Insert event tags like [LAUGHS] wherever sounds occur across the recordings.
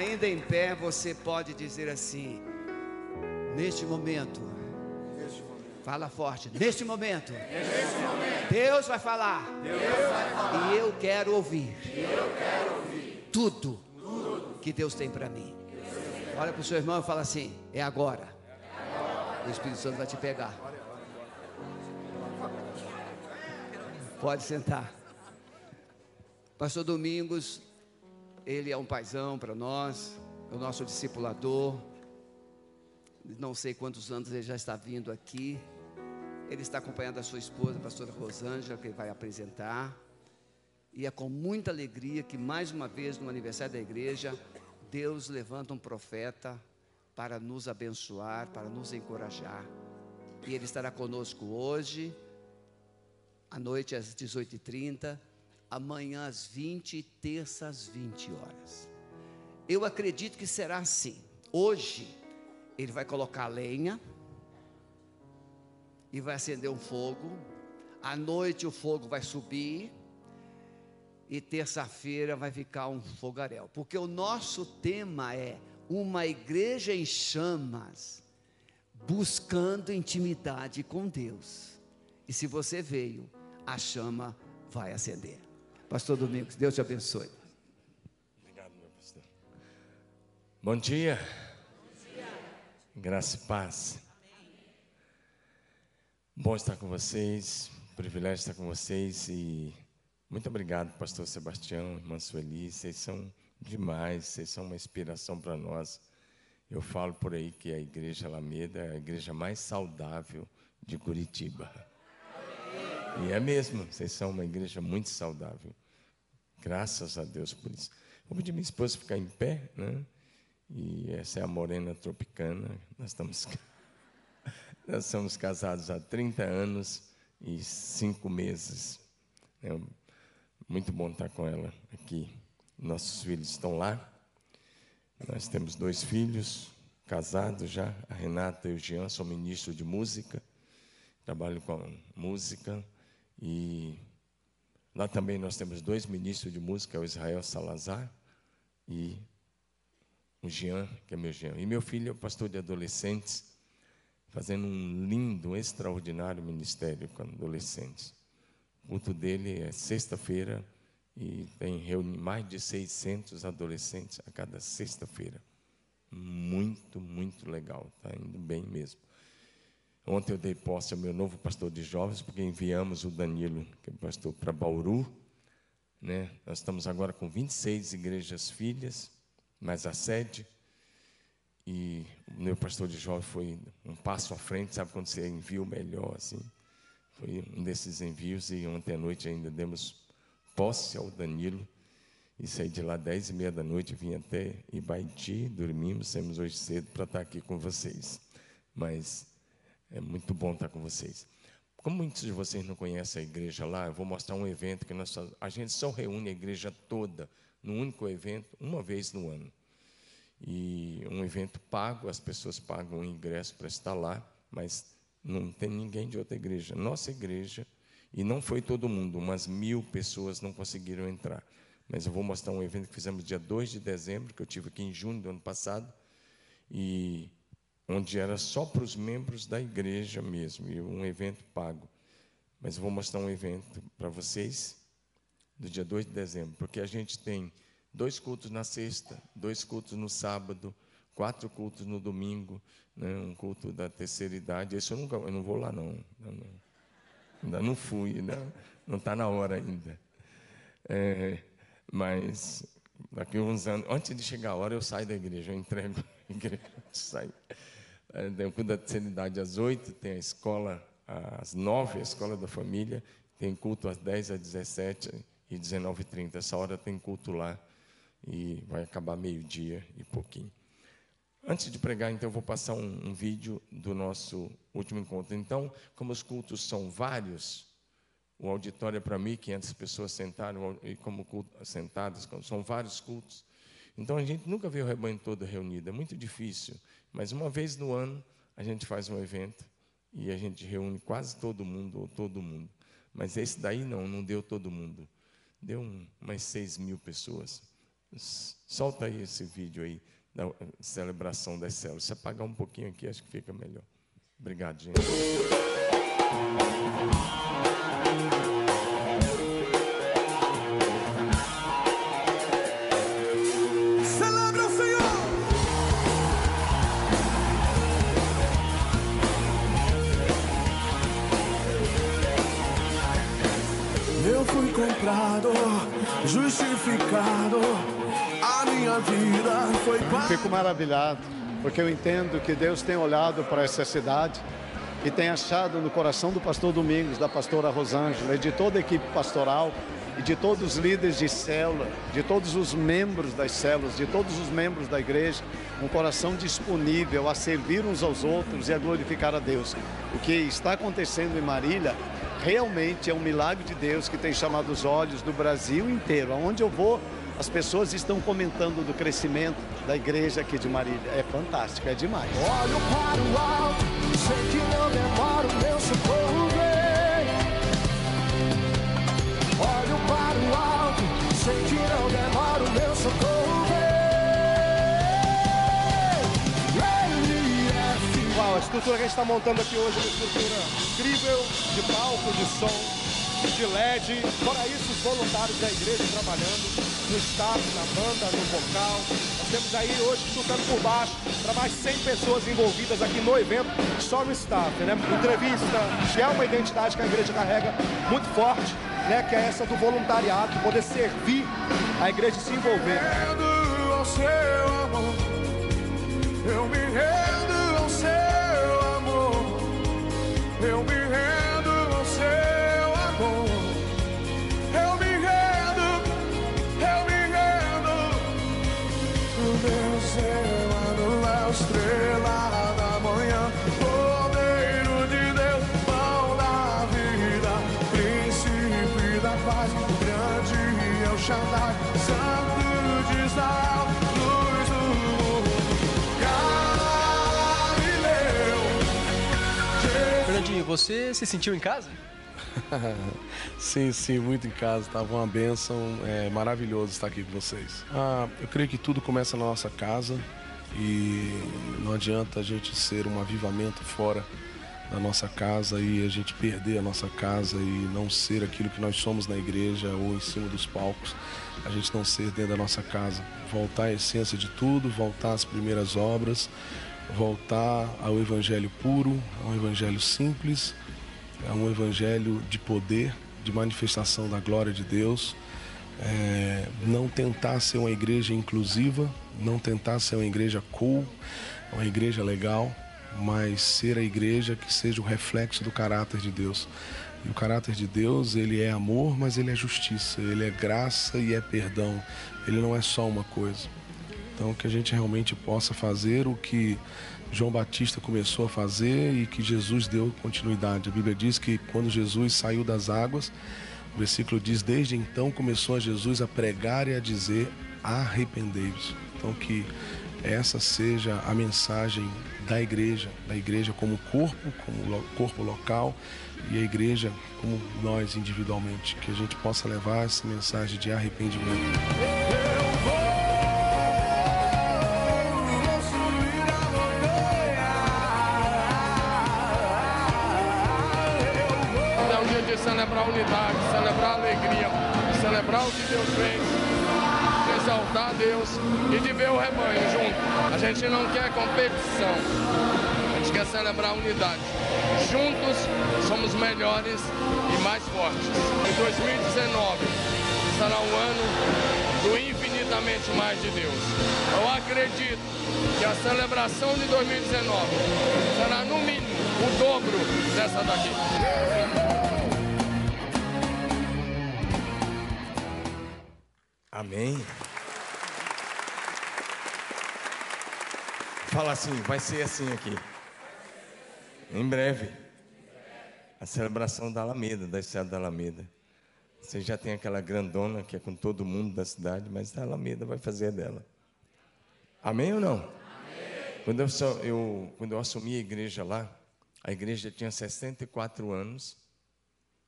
Ainda em pé, você pode dizer assim: Neste momento, fala forte, neste momento, Deus, vai falar, e eu quero ouvir, tudo, que Deus tem para mim. Olha para o seu irmão e fala assim: É agora. O Espírito Santo vai te pegar. Pode sentar. Pastor Domingos, ele é um paizão para nós, é o nosso discipulador. Não sei quantos anos ele já está vindo aqui. Ele está acompanhando a sua esposa, a pastora Rosângela, que vai apresentar. E é com muita alegria que, mais uma vez, no aniversário da igreja, Deus levanta um profeta para nos abençoar, para nos encorajar. E ele estará conosco hoje à noite às 18h30, amanhã às 20 e terça às 20 horas. Eu acredito que será assim. Hoje, ele vai colocar lenha e vai acender um fogo. À noite, o fogo vai subir. E terça-feira vai ficar um fogaréu. Porque o nosso tema é uma igreja em chamas, buscando intimidade com Deus. E se você veio, a chama vai acender. Pastor Domingos, Deus te abençoe. Obrigado, meu pastor. Bom dia. Bom dia. Graça e paz. Amém. Bom estar com vocês, privilégio estar com vocês e muito obrigado, pastor Sebastião, irmã Sueli, vocês são demais, vocês são uma inspiração para nós. Eu falo por aí que a Igreja Alameda é a igreja mais saudável de Curitiba. E é mesmo, vocês são uma igreja muito saudável. Graças a Deus por isso. Vou pedir minha esposa ficar em pé, né? E essa é a Morena Tropicana. Nós estamos, [LAUGHS] nós somos casados há 30 anos e 5 meses. É muito bom estar com ela aqui. Nossos filhos estão lá. Nós temos dois filhos, casados já. A Renata e o Jean são ministros de música. Trabalho com música. E lá também nós temos dois ministros de música, o Israel Salazar e o Jean, que é meu Jean. E meu filho é pastor de adolescentes, fazendo um lindo, extraordinário ministério com adolescentes. O culto dele é sexta-feira e tem reuni mais de 600 adolescentes a cada sexta-feira. Muito, muito legal, está indo bem mesmo. Ontem eu dei posse ao meu novo pastor de jovens, porque enviamos o Danilo, que é pastor, para Bauru. Né? Nós estamos agora com 26 igrejas filhas, mais a sede. E o meu pastor de jovens foi um passo à frente, sabe quando você envia o melhor, assim. Foi um desses envios e ontem à noite ainda demos posse ao Danilo. E saí de lá dez e meia da noite, vim até Ibaiti, dormimos, saímos hoje cedo para estar aqui com vocês. Mas é muito bom estar com vocês. Como muitos de vocês não conhecem a igreja lá, eu vou mostrar um evento que nós, a gente só reúne a igreja toda num único evento, uma vez no ano. E um evento pago, as pessoas pagam o ingresso para estar lá, mas não tem ninguém de outra igreja. Nossa igreja, e não foi todo mundo, umas mil pessoas não conseguiram entrar. Mas eu vou mostrar um evento que fizemos dia 2 de dezembro, que eu tive aqui em junho do ano passado. E onde era só para os membros da igreja mesmo, e um evento pago. Mas eu vou mostrar um evento para vocês do dia 2 de dezembro, porque a gente tem dois cultos na sexta, dois cultos no sábado, quatro cultos no domingo, né, um culto da terceira idade. Esse eu nunca, eu não vou lá não, não, não. ainda não fui, não está na hora ainda. É, mas daqui a uns anos, antes de chegar a hora, eu saio da igreja, eu entrego a igreja, saio. Eu cuido da terceira às oito, tem a escola às nove, a escola da família, tem culto às dez, às dezessete e dezenove e trinta. Essa hora tem culto lá e vai acabar meio-dia e pouquinho. Antes de pregar, então, eu vou passar um, um vídeo do nosso último encontro. Então, como os cultos são vários, o auditório é para 1.500 pessoas sentadas, e como culto, sentadas, são vários cultos. Então, a gente nunca vê o rebanho todo reunido, é muito difícil. Mas uma vez no ano a gente faz um evento e a gente reúne quase todo mundo ou todo mundo. Mas esse daí não, não deu todo mundo. Deu um, umas seis mil pessoas. Solta aí esse vídeo aí da celebração das células. Se apagar um pouquinho aqui, acho que fica melhor. Obrigado, gente. Eu fui comprado, justificado. A minha vida foi pagada. Fico maravilhado, porque eu entendo que Deus tem olhado para essa cidade e tem achado no coração do pastor Domingos, da pastora Rosângela e de toda a equipe pastoral e de todos os líderes de célula, de todos os membros das células, de todos os membros da igreja, um coração disponível a servir uns aos outros e a glorificar a Deus. O que está acontecendo em Marília realmente é um milagre de Deus que tem chamado os olhos do Brasil inteiro. Aonde eu vou, as pessoas estão comentando do crescimento da igreja aqui de Marília. É fantástico, é demais. Olho para o alto, sei que não demora o meu socorro vem. Olho para o alto, sei que não demora o meu socorro estrutura que a gente está montando aqui hoje é uma estrutura incrível, de palco, de som, de LED. Fora isso, os voluntários da igreja trabalhando no staff, na banda, no vocal. Nós temos aí hoje, chutando por baixo, para mais 100 pessoas envolvidas aqui no evento, só no staff, né? Entrevista, que é uma identidade que a igreja carrega muito forte, né? Que é essa do voluntariado, de poder servir a igreja e se envolver. rendo ao seu amor. Eu me rendo Eu me rendo ao seu amor. Eu me rendo, eu me rendo. O meu ser amado é a estrela da manhã. Cordeiro de Deus, pão da vida, príncipe da paz, grande é o Shaddai, santo de Israel, Você se sentiu em casa? [LAUGHS] Sim, sim, muito em casa. Estava uma bênção. É maravilhoso estar aqui com vocês. Ah, eu creio que tudo começa na nossa casa e não adianta a gente ser um avivamento fora da nossa casa e a gente perder a nossa casa e não ser aquilo que nós somos na igreja ou em cima dos palcos. A gente não ser dentro da nossa casa. Voltar à essência de tudo, voltar às primeiras obras, voltar ao evangelho puro, ao evangelho simples é um evangelho de poder, de manifestação da glória de Deus. É, não tentar ser uma igreja inclusiva, não tentar ser uma igreja cool, uma igreja legal, mas ser a igreja que seja o reflexo do caráter de Deus. E o caráter de Deus, ele é amor, mas ele é justiça, ele é graça e é perdão. Ele não é só uma coisa. Então, que a gente realmente possa fazer o que João Batista começou a fazer e que Jesus deu continuidade. A Bíblia diz que quando Jesus saiu das águas, o versículo diz: Desde então começou a Jesus a pregar e a dizer: Arrependei-vos. Então, que essa seja a mensagem da igreja, da igreja como corpo, como corpo local e a igreja como nós individualmente. Que a gente possa levar essa mensagem de arrependimento. Celebrar a unidade, celebrar a alegria, celebrar o que Deus fez, exaltar Deus e de ver o rebanho junto. A gente não quer competição, a gente quer celebrar a unidade. Juntos somos melhores e mais fortes. Em 2019 será o ano do infinitamente mais de Deus. Eu acredito que a celebração de 2019 será no mínimo o dobro dessa daqui. Amém. Fala assim, vai ser assim aqui. Em breve. A celebração da Alameda, da estrada da Alameda. Você já tem aquela grandona que é com todo mundo da cidade, mas a Alameda vai fazer dela. Amém ou não? Quando eu, eu- quando eu assumi a igreja lá, a igreja tinha 64 anos,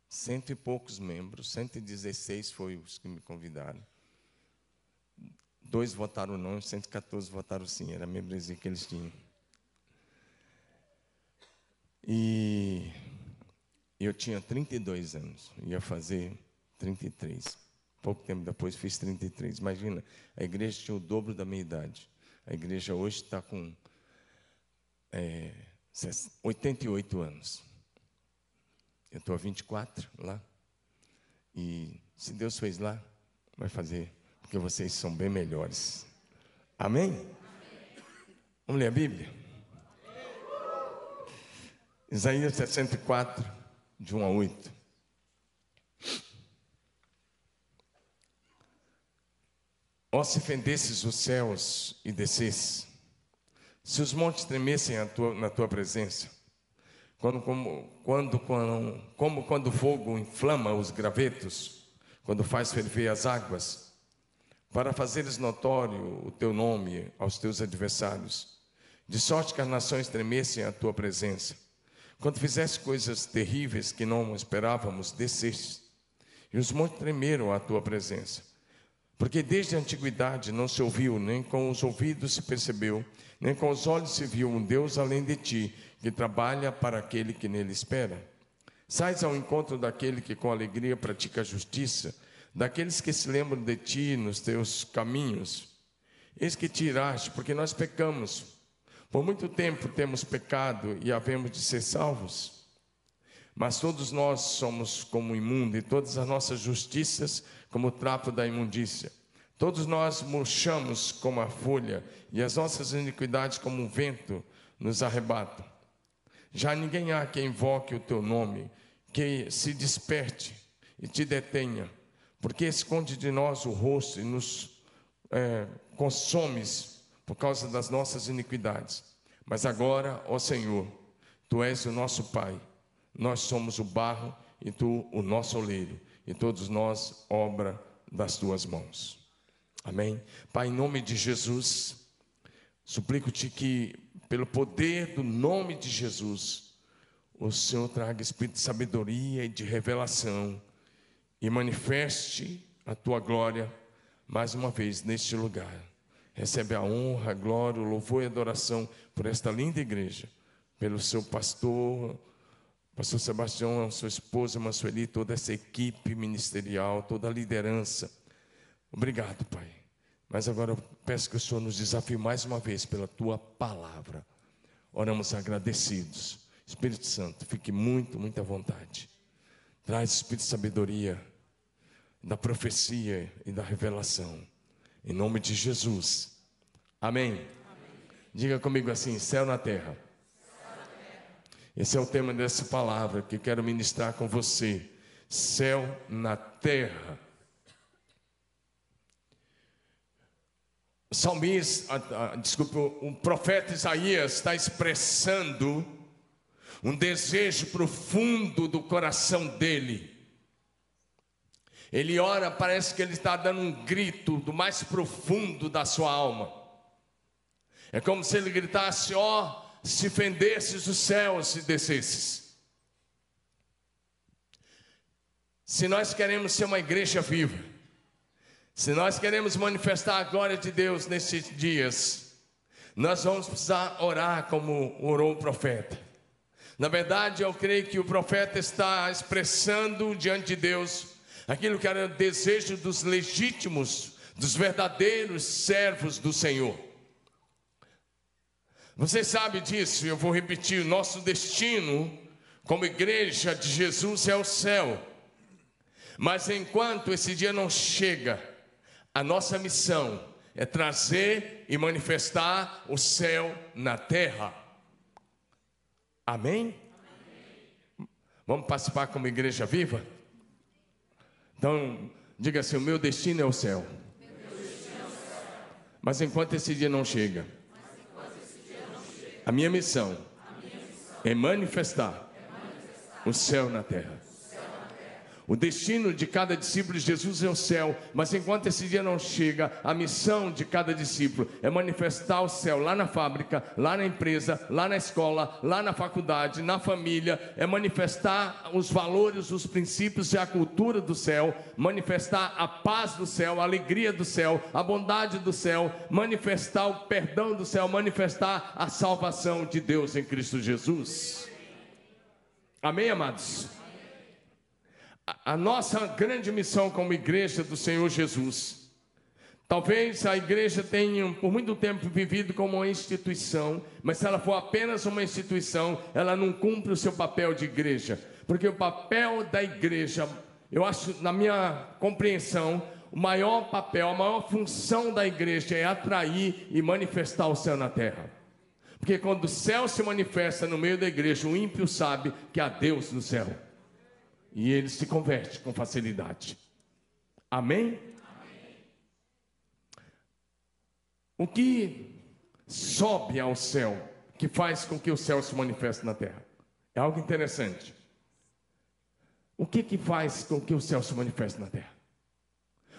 cento e poucos membros, 116 foi os que me convidaram. Dois votaram não, 114 votaram sim, era a membresia que eles tinham. E eu tinha 32 anos, ia fazer 33. Pouco tempo depois fiz 33. Imagina, a igreja tinha o dobro da minha idade. A igreja hoje está com é, 88 anos. Eu estou a 24 lá. E se Deus fez lá, vai fazer, porque vocês são bem melhores. Amém? Amém. Vamos ler a Bíblia? Isaías 64, de 1 a 8. Ó, se fendesses os céus e descesses, se os montes tremessem tua, na tua presença, quando, como, quando, quando, como quando o fogo inflama os gravetos, quando faz ferver as águas, para fazeres notório o teu nome aos teus adversários, de sorte que as nações tremessem à tua presença. Quando fizeste coisas terríveis que não esperávamos, desceste, e os montes tremeram à tua presença. Porque desde a antiguidade não se ouviu, nem com os ouvidos se percebeu, nem com os olhos se viu um Deus além de ti, que trabalha para aquele que nele espera. Sais ao encontro daquele que com alegria pratica a justiça, daqueles que se lembram de ti nos teus caminhos. Eis que tiraste, porque nós pecamos. Por muito tempo temos pecado e havemos de ser salvos. Mas todos nós somos como imundo, e todas as nossas justiças como o trapo da imundícia. Todos nós murchamos como a folha, e as nossas iniquidades, como um vento, nos arrebatam. Já ninguém há que invoque o teu nome, que se desperte e te detenha, porque esconde de nós o rosto e nos é, consomes por causa das nossas iniquidades. Mas agora, ó Senhor, tu és o nosso Pai, nós somos o barro e tu o nosso oleiro e todos nós obra das tuas mãos. Amém? Pai, em nome de Jesus, suplico-te que, pelo poder do nome de Jesus, o Senhor traga espírito de sabedoria e de revelação e manifeste a tua glória mais uma vez neste lugar. Recebe a honra, a glória, o louvor e a adoração por esta linda igreja, pelo seu pastor, Pastor Sebastião, sua esposa, Mansueli, toda essa equipe ministerial, toda a liderança. Obrigado, Pai. Mas agora eu peço que o Senhor nos desafie mais uma vez pela tua palavra. Oramos agradecidos. Espírito Santo, fique muito, muita vontade. Traz espírito de sabedoria, da profecia e da revelação. Em nome de Jesus. Amém. Amém. Diga comigo assim: céu na terra. Esse é o tema dessa palavra que quero ministrar com você. Céu na terra. O salmista, desculpa, o profeta Isaías está expressando um desejo profundo do coração dele. Ele ora, parece que ele está dando um grito do mais profundo da sua alma. É como se ele gritasse: Ó, oh, se fendesses os céus e descesses. Se nós queremos ser uma igreja viva, se nós queremos manifestar a glória de Deus nesses dias, nós vamos precisar orar como orou o profeta. Na verdade, eu creio que o profeta está expressando diante de Deus aquilo que era o desejo dos legítimos, dos verdadeiros servos do Senhor. Você sabe disso, eu vou repetir: nosso destino como igreja de Jesus é o céu. Mas enquanto esse dia não chega, a nossa missão é trazer e manifestar o céu na terra. Amém? Amém? Vamos participar como igreja viva? Então, diga assim: o meu destino é o céu. Mas enquanto esse dia não chega, a minha missão, é, manifestar o céu na terra. O destino de cada discípulo de Jesus é o céu, mas enquanto esse dia não chega, a missão de cada discípulo é manifestar o céu lá na fábrica, lá na empresa, lá na escola, lá na faculdade, na família, é manifestar os valores, os princípios e a cultura do céu, manifestar a paz do céu, a alegria do céu, a bondade do céu, manifestar o perdão do céu, manifestar a salvação de Deus em Cristo Jesus. Amém, amados? A nossa grande missão como igreja do Senhor Jesus. Talvez a igreja tenha por muito tempo vivido como uma instituição, mas se ela for apenas uma instituição, ela não cumpre o seu papel de igreja, porque o papel da igreja, eu acho, na minha compreensão, o maior papel, a maior função da igreja é atrair e manifestar o céu na terra. Porque quando o céu se manifesta no meio da igreja, o ímpio sabe que há Deus no céu e ele se converte com facilidade. Amém? Amém? O que sobe ao céu, que faz com que o céu se manifeste na terra? É algo interessante. O que, que faz com que o céu se manifeste na terra?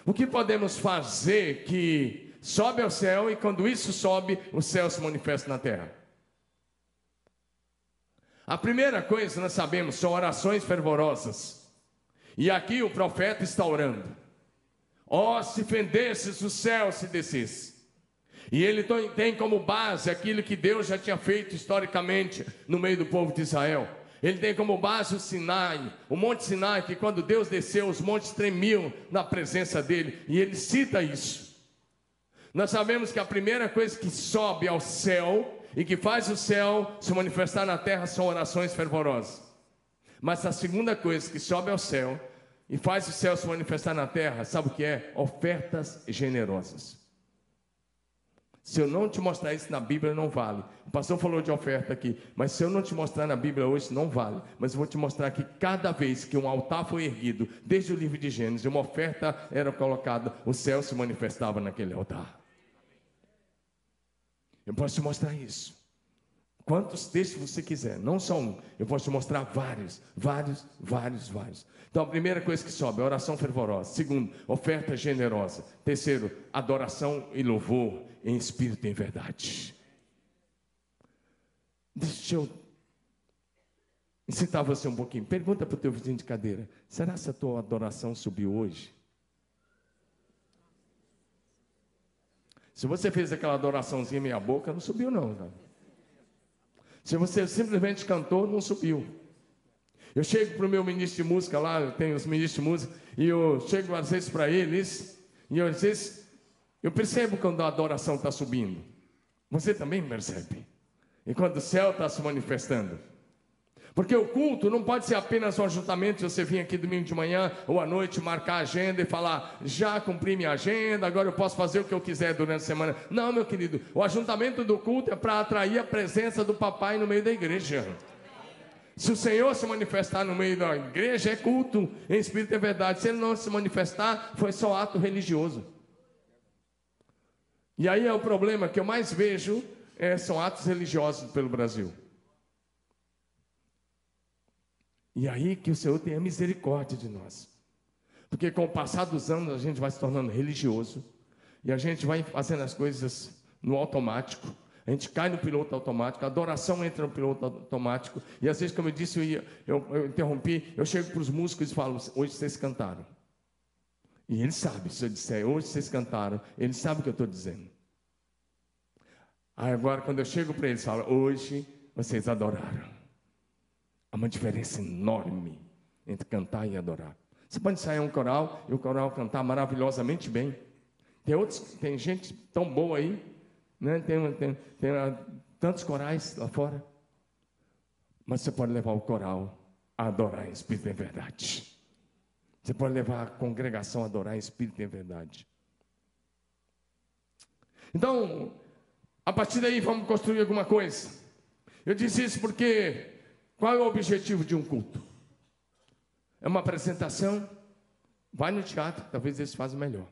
O que podemos fazer que sobe ao céu e quando isso sobe, o céu se manifesta na terra? A primeira coisa nós sabemos são orações fervorosas. E aqui o profeta está orando. Ó, oh, se fendesses o céu, se descesse. E ele tem como base aquilo que Deus já tinha feito historicamente no meio do povo de Israel. Ele tem como base o Sinai, o Monte Sinai, que quando Deus desceu, os montes tremiam na presença dele. E ele cita isso. Nós sabemos que a primeira coisa que sobe ao céu e que faz o céu se manifestar na terra são orações fervorosas. Mas a segunda coisa que sobe ao céu e faz o céu se manifestar na terra, sabe o que é? Ofertas generosas. Se eu não te mostrar isso na Bíblia, não vale. O pastor falou de oferta aqui, mas se eu não te mostrar na Bíblia hoje, não vale. Mas eu vou te mostrar que cada vez que um altar foi erguido, desde o livro de Gênesis, uma oferta era colocada, o céu se manifestava naquele altar. Eu posso te mostrar isso. Quantos textos você quiser, não só um. Eu posso te mostrar vários, vários, vários, vários. Então, a primeira coisa que sobe é oração fervorosa. Segundo, oferta generosa. Terceiro, adoração e louvor em espírito e em verdade. Deixa eu incitar você um pouquinho. Pergunta para o teu vizinho de cadeira: será que a tua adoração subiu hoje? Se você fez aquela adoraçãozinha meia boca, não subiu não. Se você simplesmente cantou, não subiu. Eu chego para o meu ministro de música lá, eu tenho os ministros de música, e eu chego às vezes para eles, e às vezes eu percebo quando a adoração está subindo. Você também percebe. E quando o céu está se manifestando. Porque o culto não pode ser apenas um ajuntamento você vir aqui domingo de manhã ou à noite marcar a agenda e falar, já cumpri minha agenda, agora eu posso fazer o que eu quiser durante a semana. Não, meu querido, o ajuntamento do culto é para atrair a presença do papai no meio da igreja. Se o Senhor se manifestar no meio da igreja, é culto, em espírito é verdade. Se ele não se manifestar, foi só ato religioso. E aí é o problema que eu mais vejo, é, são atos religiosos pelo Brasil. E aí que o Senhor tenha misericórdia de nós. Porque com o passar dos anos a gente vai se tornando religioso e a gente vai fazendo as coisas no automático. A gente cai no piloto automático, a adoração entra no piloto automático. E às vezes, como eu disse, eu, ia, eu, eu interrompi, eu chego para os músicos e falo: hoje vocês cantaram. E ele sabe, se eu disser hoje vocês cantaram, ele sabe o que eu estou dizendo. Aí agora, quando eu chego para eles, falo: hoje vocês adoraram. Há uma diferença enorme entre cantar e adorar. Você pode sair um coral e o coral cantar maravilhosamente bem. Tem outros, tem gente tão boa aí, né? tem, tem, tem uh, tantos corais lá fora. Mas você pode levar o coral a adorar em espírito em verdade. Você pode levar a congregação a adorar em espírito em verdade. Então, a partir daí vamos construir alguma coisa. Eu disse isso porque qual é o objetivo de um culto? É uma apresentação? Vai no teatro, talvez eles façam melhor.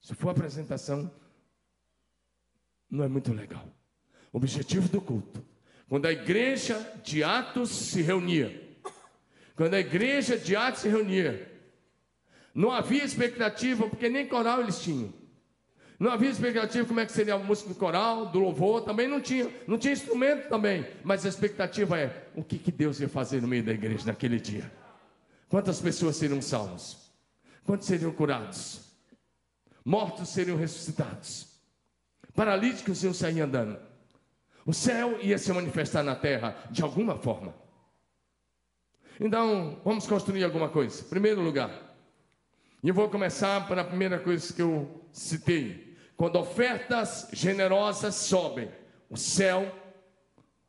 Se for apresentação, não é muito legal. O objetivo do culto, quando a igreja de Atos se reunia, quando a igreja de Atos se reunia, Não havia expectativa, porque nem coral eles tinham. Não havia expectativa como é que seria a música do coral, do louvor, também não tinha, não tinha instrumento também. Mas a expectativa é o que, que Deus ia fazer no meio da igreja naquele dia. Quantas pessoas seriam salvos? Quantos seriam curados? Mortos seriam ressuscitados. Paralíticos iam sair andando. O céu ia se manifestar na terra de alguma forma. Então, vamos construir alguma coisa. Primeiro lugar. E eu vou começar pela primeira coisa que eu citei. Quando ofertas generosas sobem, o céu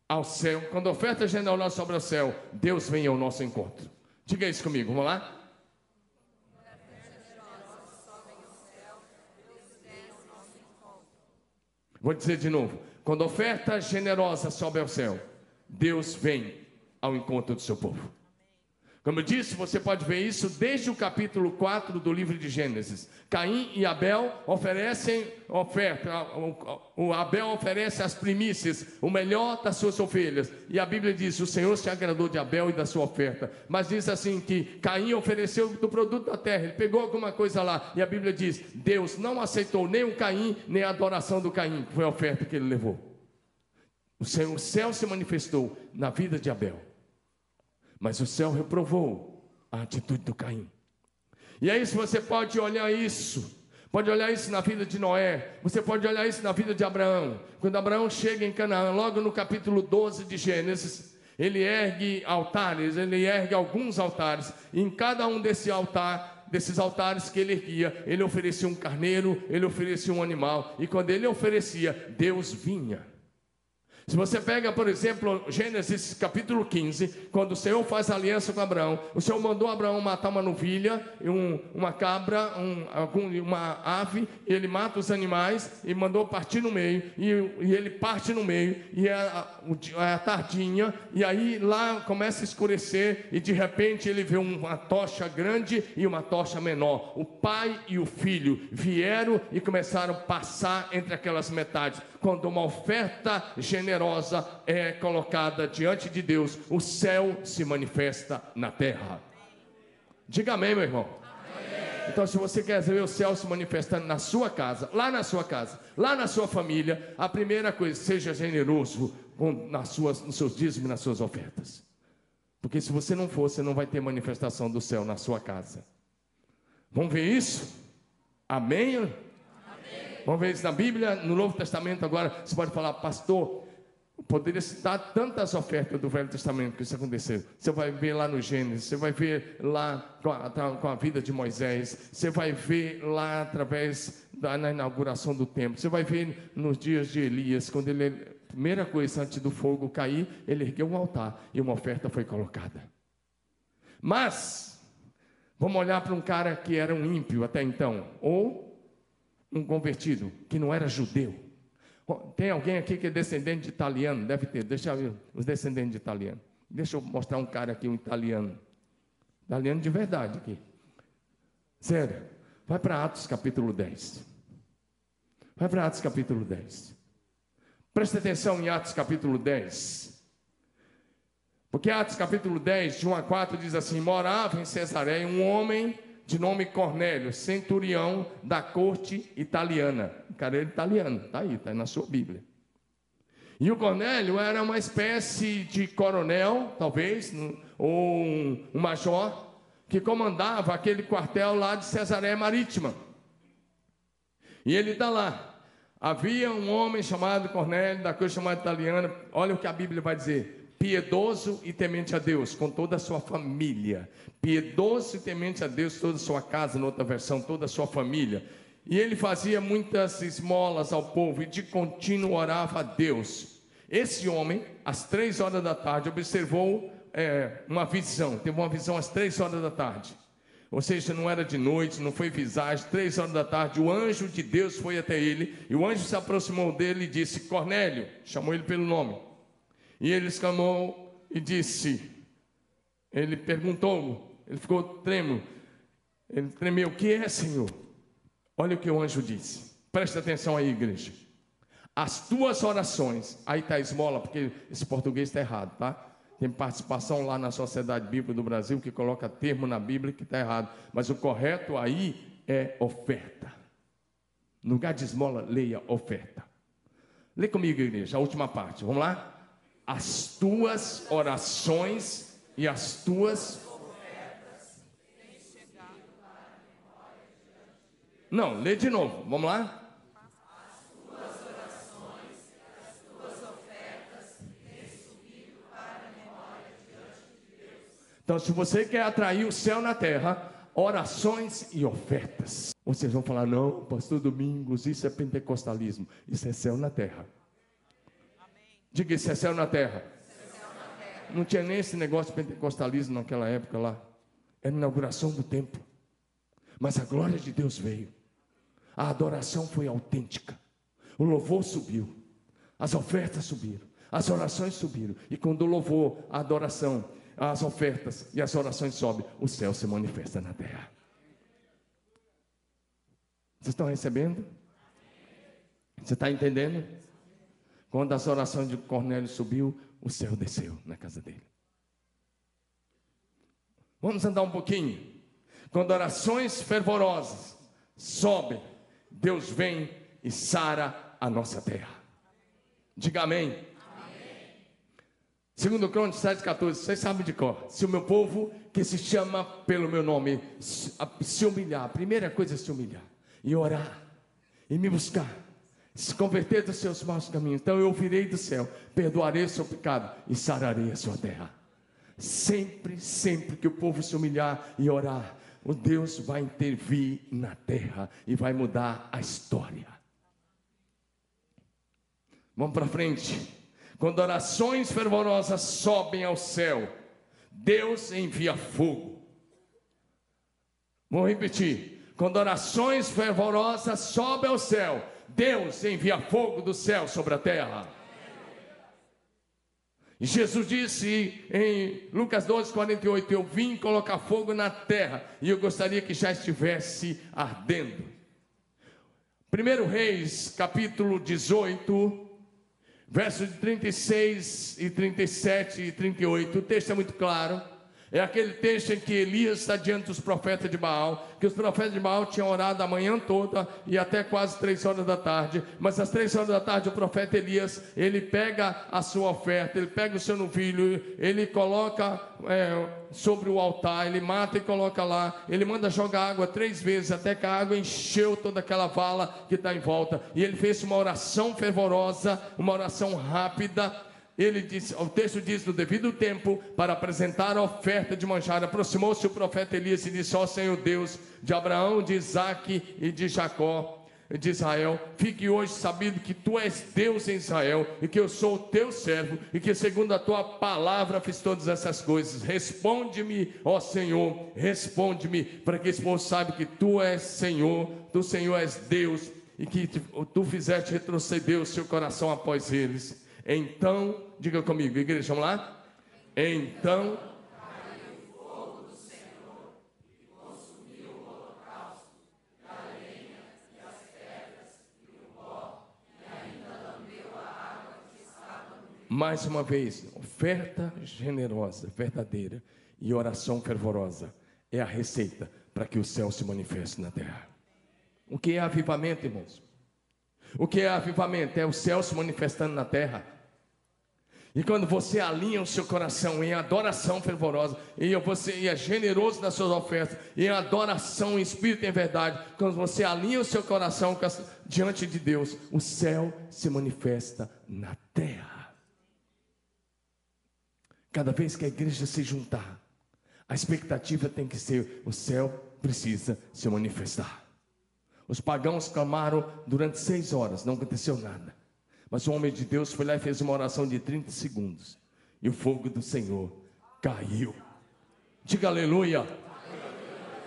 ao céu. Quando ofertas generosas sobem ao céu, Deus vem ao nosso encontro. Diga isso comigo, vamos lá? Vou dizer de novo. Quando oferta generosa sobe ao céu, Deus vem ao encontro do seu povo. Como eu disse, você pode ver isso desde o capítulo 4 do livro de Gênesis. Caim e Abel oferecem oferta. O Abel oferece as primícias, o melhor das suas ovelhas. E a Bíblia diz: o Senhor se agradou de Abel e da sua oferta. Mas diz assim que Caim ofereceu do produto da terra. Ele pegou alguma coisa lá. E a Bíblia diz: Deus não aceitou nem o Caim, nem a adoração do Caim, que foi a oferta que ele levou. O céu se manifestou na vida de Abel. Mas o céu reprovou a atitude do Caim. E aí, se você pode olhar isso, pode olhar isso na vida de Noé, você pode olhar isso na vida de Abraão. Quando Abraão chega em Canaã, logo no capítulo 12 de Gênesis, ele ergue altares, ele ergue alguns altares, e em cada um desse altar, desses altares que ele erguia, ele oferecia um carneiro, ele oferecia um animal, e quando ele oferecia, Deus vinha. Se você pega, por exemplo, Gênesis capítulo 15, quando o Senhor faz aliança com Abraão, o Senhor mandou Abraão matar uma novilha, um, uma cabra, um, uma ave, e ele mata os animais e mandou partir no meio, e, e ele parte no meio, e é a, a, a tardinha, e aí lá começa a escurecer, e de repente ele vê uma tocha grande e uma tocha menor. O pai e o filho vieram e começaram a passar entre aquelas metades. Quando uma oferta generosa é colocada diante de Deus, o céu se manifesta na terra. Diga amém, meu irmão. Então, se você quer ver o céu se manifestando na sua casa, lá na sua casa, lá na sua família, a primeira coisa, seja generoso com, nas suas, nos seus dízimos e nas suas ofertas. Porque se você não for, você não vai ter manifestação do céu na sua casa. Vamos ver isso? Amém? Vamos ver isso na Bíblia, no Novo Testamento agora. Você pode falar, pastor, poderia citar tantas ofertas do Velho Testamento que isso aconteceu. Você vai ver lá no Gênesis, você vai ver lá com a, com a vida de Moisés, você vai ver lá através da na inauguração do templo, você vai ver nos dias de Elias, quando ele, primeira coisa antes do fogo cair, ele ergueu um altar e uma oferta foi colocada. Mas, vamos olhar para um cara que era um ímpio até então, ou um convertido, que não era judeu. Tem alguém aqui que é descendente de italiano? Deve ter, deixa eu ver os descendentes de italiano. Deixa eu mostrar um cara aqui, um italiano. Italiano de verdade aqui. Sério. Vai para Atos capítulo 10. Vai para Atos capítulo 10. Presta atenção em Atos capítulo 10. Porque Atos capítulo 10, de 1 a 4, diz assim: Morava em Cesareia um homem de nome Cornélio, centurião da corte italiana. O cara era italiano, está aí, está na sua Bíblia. E o Cornélio era uma espécie de coronel, talvez, ou um, major, que comandava aquele quartel lá de Cesareia Marítima. E ele está lá. Havia um homem chamado Cornélio, da coisa chamada italiana. Olha o que a Bíblia vai dizer piedoso e temente a Deus, com toda a sua família. Piedoso e temente a Deus, toda a sua casa, noutra versão, toda a sua família. E ele fazia muitas esmolas ao povo e de contínuo orava a Deus. Esse homem, às três horas da tarde, observou é, uma visão, teve uma visão às três horas da tarde. Ou seja, não era de noite, não foi visagem, três horas da tarde, o anjo de Deus foi até ele, e o anjo se aproximou dele e disse: Cornélio, chamou ele pelo nome. E ele exclamou e disse: Ele perguntou, ele ficou tremo. Ele tremeu: O que é, Senhor? Olha o que o anjo disse. Presta atenção aí, igreja. As tuas orações, aí está esmola, porque esse português está errado, tá? Tem participação lá na Sociedade Bíblica do Brasil que coloca termo na Bíblia que está errado. Mas o correto aí é oferta. No lugar de esmola, leia oferta. Lê comigo, igreja, a última parte. Vamos lá? As tuas orações e as tuas. Não, lê de novo. Vamos lá? Então, se você quer atrair o céu na terra, orações e ofertas. Vocês vão falar, não, pastor Domingos, isso é pentecostalismo. Isso é céu na terra. Diga, isso é céu na terra. Não tinha nem esse negócio de pentecostalismo naquela época lá. Era a inauguração do templo. Mas a glória de Deus veio. A adoração foi autêntica. O louvor subiu. As ofertas subiram. As orações subiram. E quando o louvor, a adoração as ofertas e as orações sobem, o céu se manifesta na terra. Vocês estão recebendo? Você está entendendo? Quando as orações de Cornélio subiu, o céu desceu na casa dele. Vamos andar um pouquinho. Quando orações fervorosas sobem, Deus vem e sara a nossa terra. Diga amém. Segundo Crônicas 7, 14, vocês sabem de cor. Se o meu povo, que se chama pelo meu nome, se humilhar, a primeira coisa é se humilhar, e orar, e me buscar, se converter dos seus maus caminhos, então eu ouvirei do céu, perdoarei o seu pecado e sararei a sua terra. Sempre, sempre que o povo se humilhar e orar, o Deus vai intervir na terra e vai mudar a história. Vamos para frente. Quando orações fervorosas sobem ao céu, Deus envia fogo. Vou repetir. Quando orações fervorosas sobem ao céu, Deus envia fogo do céu sobre a terra. Jesus disse em Lucas 12, 48: Eu vim colocar fogo na terra e eu gostaria que já estivesse ardendo. 1 Reis, capítulo 18, versos 36 e 37 e 38, o texto é muito claro. É aquele texto em que Elias está diante dos profetas de Baal, que os profetas de Baal tinham orado a manhã toda e até quase três horas da tarde, mas às três horas da tarde o profeta Elias, ele pega a sua oferta, ele pega o seu novilho, ele coloca é, sobre o altar, ele mata e coloca lá, ele manda jogar água três vezes, até que a água encheu toda aquela vala que está em volta, e ele fez uma oração fervorosa, uma oração rápida, ele disse, o texto diz, no devido tempo, para apresentar a oferta de manjar, aproximou-se o profeta Elias e disse, ó Senhor Deus, de Abraão, de Isaac e de Jacó, de Israel, fique hoje sabido que tu és Deus em Israel, e que eu sou o teu servo, e que segundo a tua palavra fiz todas essas coisas, responde-me, ó Senhor, responde-me, para que esse povo saiba que tu és Senhor, tu Senhor és Deus, e que tu fizeste retroceder o seu coração após eles, então, diga comigo, igreja, vamos lá? Então. Mais uma vez, oferta generosa, verdadeira e oração fervorosa é a receita para que o céu se manifeste na terra. O que é avivamento, irmãos? O que é avivamento? É o céu se manifestando na terra. E quando você alinha o seu coração em adoração fervorosa, e você é generoso nas suas ofertas, em adoração em espírito e em verdade, quando você alinha o seu coração diante de Deus, o céu se manifesta na terra. Cada vez que a igreja se juntar, a expectativa tem que ser: o céu precisa se manifestar. Os pagãos clamaram durante seis horas, não aconteceu nada. Mas o homem de Deus foi lá e fez uma oração de 30 segundos. E o fogo do Senhor caiu. Diga aleluia.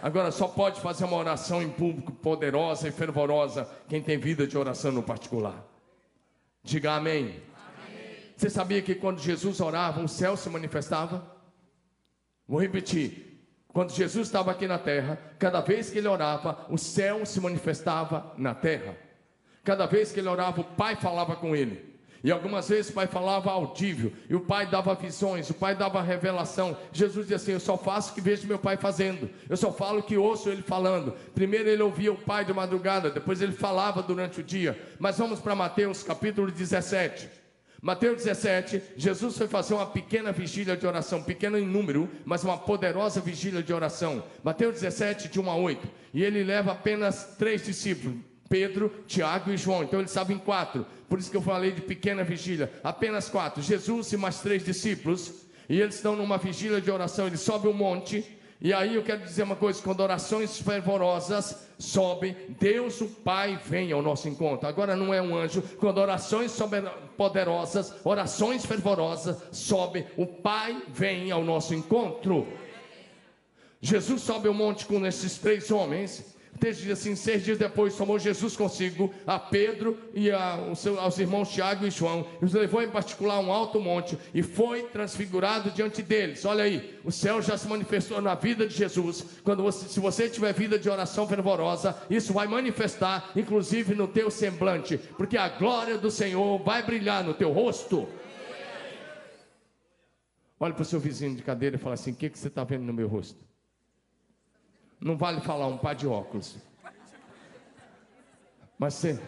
Agora só pode fazer uma oração em público poderosa e fervorosa quem tem vida de oração no particular. Diga amém. amém. Você sabia que quando Jesus orava, o céu se manifestava? Vou repetir. Quando Jesus estava aqui na terra, cada vez que ele orava, o céu se manifestava na terra. Cada vez que ele orava, o Pai falava com ele. E algumas vezes o pai falava audível, e o pai dava visões, o pai dava revelação. Jesus dizia assim: Eu só faço o que vejo meu pai fazendo, eu só falo o que ouço ele falando. Primeiro ele ouvia o pai de madrugada, depois ele falava durante o dia. Mas vamos para Mateus capítulo 17. Mateus 17, Jesus foi fazer uma pequena vigília de oração, pequena em número, mas uma poderosa vigília de oração. Mateus 17, de 1 a 8. E ele leva apenas três discípulos: Pedro, Tiago e João. Então eles estavam em quatro. Por isso que eu falei de pequena vigília. Apenas quatro. Jesus e mais três discípulos. E eles estão numa vigília de oração. Ele sobe o um monte. E aí eu quero dizer uma coisa: quando orações fervorosas sobem, Deus, o Pai, vem ao nosso encontro. Agora não é um anjo. Quando orações poderosas, orações fervorosas sobem, o Pai vem ao nosso encontro. Jesus sobe o monte com esses três homens texto diz assim: seis dias depois tomou Jesus consigo a Pedro e a, aos irmãos Tiago e João, e os levou em particular a um alto monte e foi transfigurado diante deles. Olha aí, o céu já se manifestou na vida de Jesus. Quando você, se você tiver vida de oração fervorosa, isso vai manifestar, inclusive no teu semblante, porque a glória do Senhor vai brilhar no teu rosto. Olha para o seu vizinho de cadeira e fala assim: O que, que você está vendo no meu rosto? Não vale falar um par de óculos. Mas você,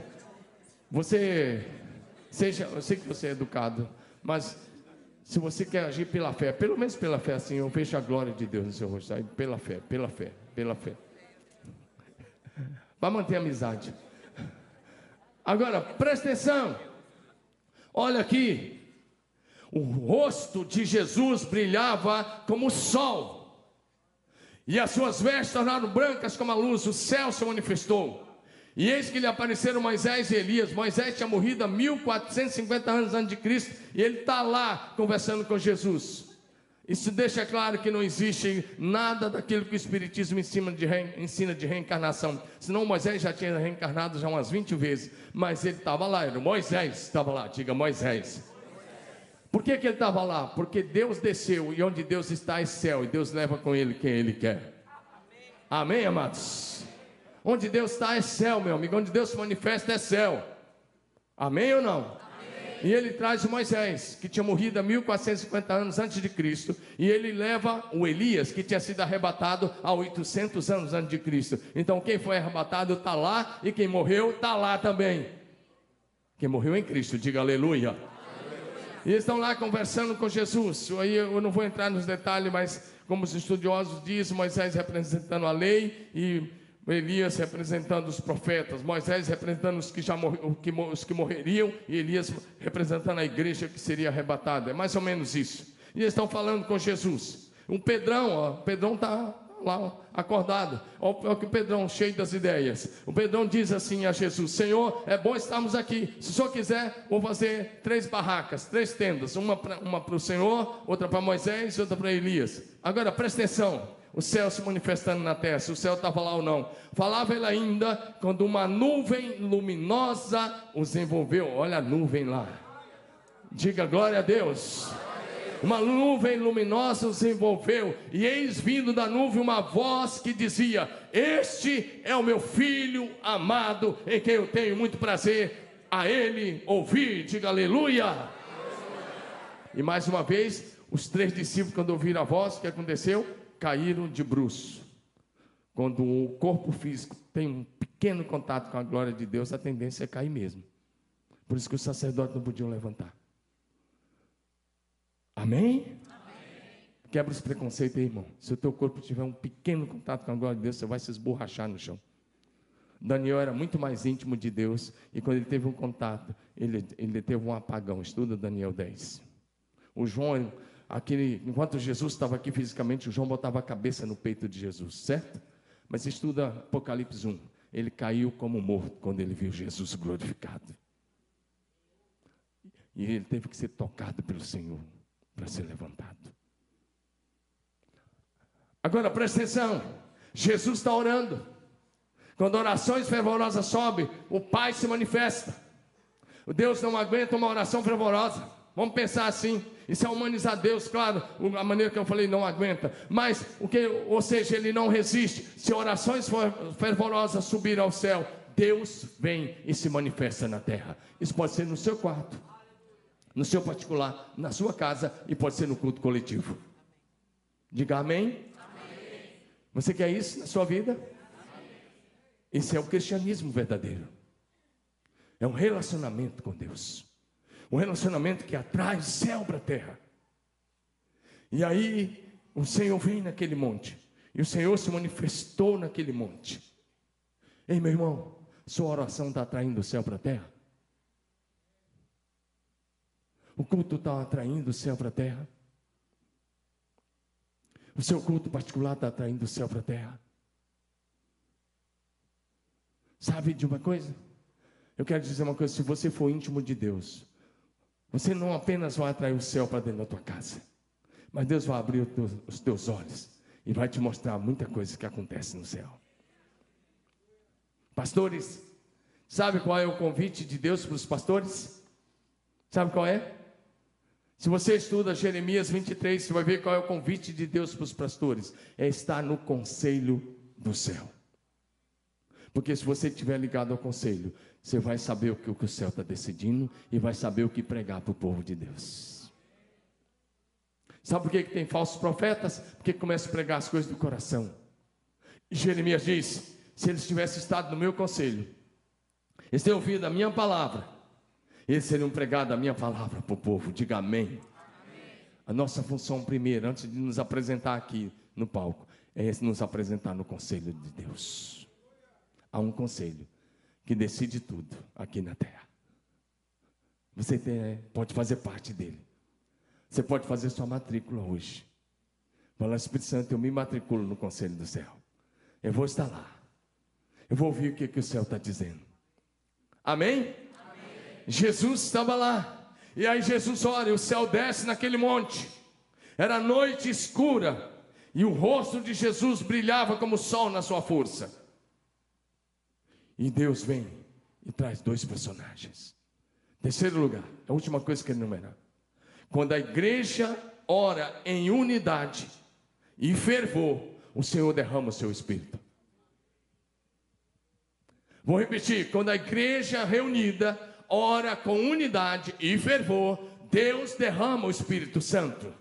você seja, eu sei que você é educado, mas se você quer agir pela fé, pelo menos pela fé assim, eu vejo a glória de Deus no seu rosto, aí, pela fé, pela fé, pela fé. Vai manter a amizade. Agora, presta atenção. Olha aqui. O rosto de Jesus brilhava como o sol e as suas vestes tornaram brancas como a luz, o céu se manifestou. E eis que lhe apareceram Moisés e Elias. Moisés tinha morrido há 1450 anos antes de Cristo, e ele está lá conversando com Jesus. Isso deixa claro que não existe nada daquilo que o Espiritismo ensina de, re... ensina de reencarnação. Senão Moisés já tinha reencarnado já umas 20 vezes. Mas ele estava lá, era Moisés estava lá, diga Moisés. Por que, que ele estava lá? Porque Deus desceu e onde Deus está é céu e Deus leva com ele quem ele quer. Amém, amados? Onde Deus está é céu, meu amigo. Onde Deus se manifesta é céu. Amém ou não? Amém. E ele traz Moisés, que tinha morrido há 1450 anos antes de Cristo, e ele leva o Elias, que tinha sido arrebatado há 800 anos antes de Cristo. Então, quem foi arrebatado está lá, e quem morreu está lá também. Quem morreu em Cristo, diga aleluia. E estão lá conversando com Jesus. Aí eu não vou entrar nos detalhes, mas como os estudiosos dizem, Moisés representando a lei e Elias representando os profetas, Moisés representando os que já os que morreriam e Elias representando a igreja que seria arrebatada. É mais ou menos isso. E eles estão falando com Jesus. Um Pedrão, ó, Pedrão está lá acordado. Olha que o Pedrão, cheio das ideias. O Pedrão diz assim a Jesus: Senhor, é bom estarmos aqui. Se o senhor quiser, vou fazer três barracas, três tendas: uma para uma o Senhor, outra para Moisés e outra para Elias. Agora presta atenção. O céu se manifestando na terra, se o céu estava lá ou não. Falava ele ainda quando uma nuvem luminosa os envolveu. Olha a nuvem lá. Diga glória a Deus uma nuvem luminosa os envolveu, e eis vindo da nuvem uma voz que dizia: Este é o meu filho amado, em quem eu tenho muito prazer, a ele ouvir, diga aleluia. E mais uma vez, os três discípulos, quando ouviram a voz, o que aconteceu? Caíram de bruço. Quando o corpo físico tem um pequeno contato com a glória de Deus, a tendência é cair mesmo. Por isso que os sacerdotes não podiam levantar. Amém? Quebra os preconceitos aí, irmão. Se o teu corpo tiver um pequeno contato com a glória de Deus, você vai se esborrachar no chão. Daniel era muito mais íntimo de Deus, e quando ele teve um contato, ele, ele teve um apagão. Estuda Daniel 10. O João, aquele, enquanto Jesus estava aqui fisicamente, o João botava a cabeça no peito de Jesus, certo? Mas estuda Apocalipse 1. Ele caiu como morto quando ele viu Jesus glorificado. E ele teve que ser tocado pelo Senhor para ser levantado. Agora presta atenção: Jesus está orando. Quando orações fervorosas sobem, o Pai se manifesta. O Deus não aguenta uma oração fervorosa. Vamos pensar assim. Isso é humanizar Deus, claro, a maneira que eu falei não aguenta. Mas o que, ou seja, ele não resiste. Se orações fervorosas subirem ao céu, Deus vem e se manifesta na terra. Isso pode ser no seu quarto. No seu particular, na sua casa e pode ser no culto coletivo. Diga amém. Você quer isso na sua vida? Esse é o cristianismo verdadeiro. É um relacionamento com Deus. Um relacionamento que atrai o céu para a terra. E aí o Senhor vem naquele monte. E o Senhor se manifestou naquele monte. Ei, meu irmão, sua oração está atraindo o céu para a terra? O culto está atraindo o céu para a terra? O seu culto particular está atraindo o céu para a terra? Sabe de uma coisa? Eu quero dizer uma coisa: se você for íntimo de Deus, você não apenas vai atrair o céu para dentro da tua casa, mas Deus vai abrir os teus olhos e vai te mostrar muita coisa que acontece no céu. Pastores, sabe qual é o convite de Deus para os pastores? Sabe qual é? Se você estuda Jeremias 23, você vai ver qual é o convite de Deus para os pastores: é estar no conselho do céu. Porque se você estiver ligado ao conselho, você vai saber o que o céu está decidindo e vai saber o que pregar para o povo de Deus. Sabe por que, tem falsos profetas? Porque começam a pregar as coisas do coração. E Jeremias diz: se eles tivessem estado no meu conselho, eles têm ouvido a minha palavra, eles seriam pregado a minha palavra para o povo. Diga amém. amém. A nossa função primeiro, antes de nos apresentar aqui no palco, é nos apresentar no conselho de Deus. Há um conselho que decide tudo aqui na terra. Você tem, pode fazer parte dele. Você pode fazer sua matrícula hoje. Fala, Espírito Santo, eu me matriculo no conselho do céu. Eu vou estar lá. Eu vou ouvir o que, que o céu está dizendo. Amém? Jesus estava lá. E aí Jesus olha, o céu desce naquele monte. Era noite escura. E o rosto de Jesus brilhava como o sol na sua força. E Deus vem e traz dois personagens. Terceiro lugar, a última coisa que ele enumera. Quando a igreja ora em unidade e fervor, o Senhor derrama o seu espírito. Vou repetir: quando a igreja reunida ora com unidade e fervor, Deus derrama o Espírito Santo.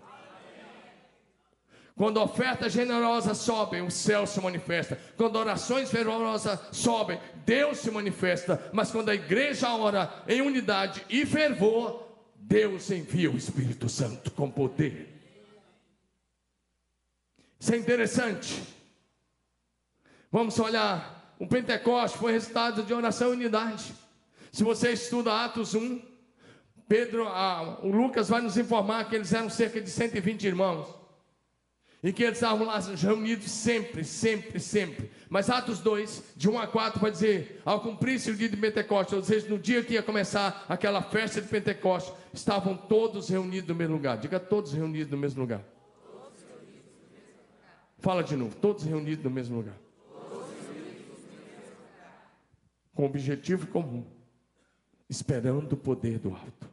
Quando ofertas generosas sobem, o céu se manifesta. Quando orações fervorosas sobem, Deus se manifesta. Mas quando a igreja ora em unidade e fervor, Deus envia o Espírito Santo com poder. Isso é interessante. Vamos olhar. O Pentecoste foi resultado de oração e unidade. Se você estuda Atos 1, Pedro, ah, o Lucas vai nos informar que eles eram cerca de 120 irmãos. E que eles estavam lá reunidos sempre, sempre, sempre. Mas Atos 2, de 1 a 4, vai dizer: ao cumprir-se o dia de Pentecostes, ou seja, no dia que ia começar aquela festa de Pentecostes, estavam todos reunidos no mesmo lugar. Diga todos reunidos no mesmo lugar. Fala de novo, todos reunidos no mesmo lugar. Com objetivo comum esperando o poder do alto,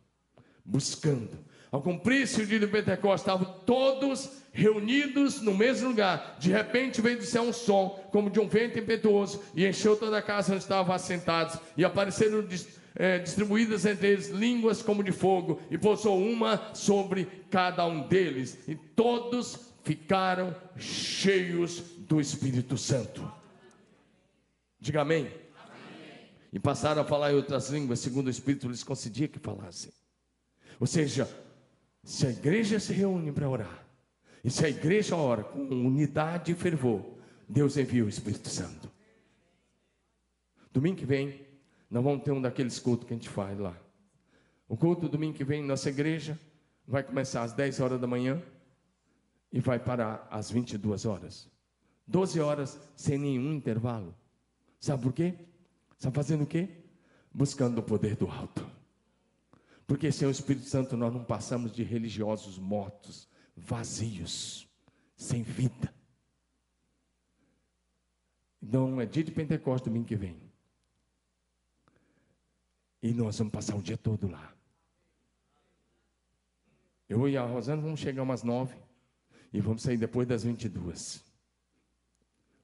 buscando. Ao cumprir-se o dia do Pentecostes, estavam todos reunidos no mesmo lugar. De repente veio do céu um som, como de um vento impetuoso, e encheu toda a casa onde estavam assentados, e apareceram é, distribuídas entre eles línguas como de fogo, e pousou uma sobre cada um deles, e todos ficaram cheios do Espírito Santo. Diga amém e passaram a falar em outras línguas, segundo o Espírito lhes concedia que falassem. Ou seja, se a igreja se reúne para orar, e se a igreja ora com unidade e fervor, Deus envia o Espírito Santo. Domingo que vem, nós vamos ter um daqueles cultos que a gente faz lá. O culto domingo que vem, nossa igreja, vai começar às 10 horas da manhã e vai parar às 22 horas. 12 horas sem nenhum intervalo. Sabe por quê? Está fazendo o quê? Buscando o poder do alto. Porque sem o Espírito Santo nós não passamos de religiosos mortos, vazios, sem vida. Então é dia de Pentecostes domingo que vem. E nós vamos passar o dia todo lá. Eu e a Rosana vamos chegar umas nove e vamos sair depois das 22.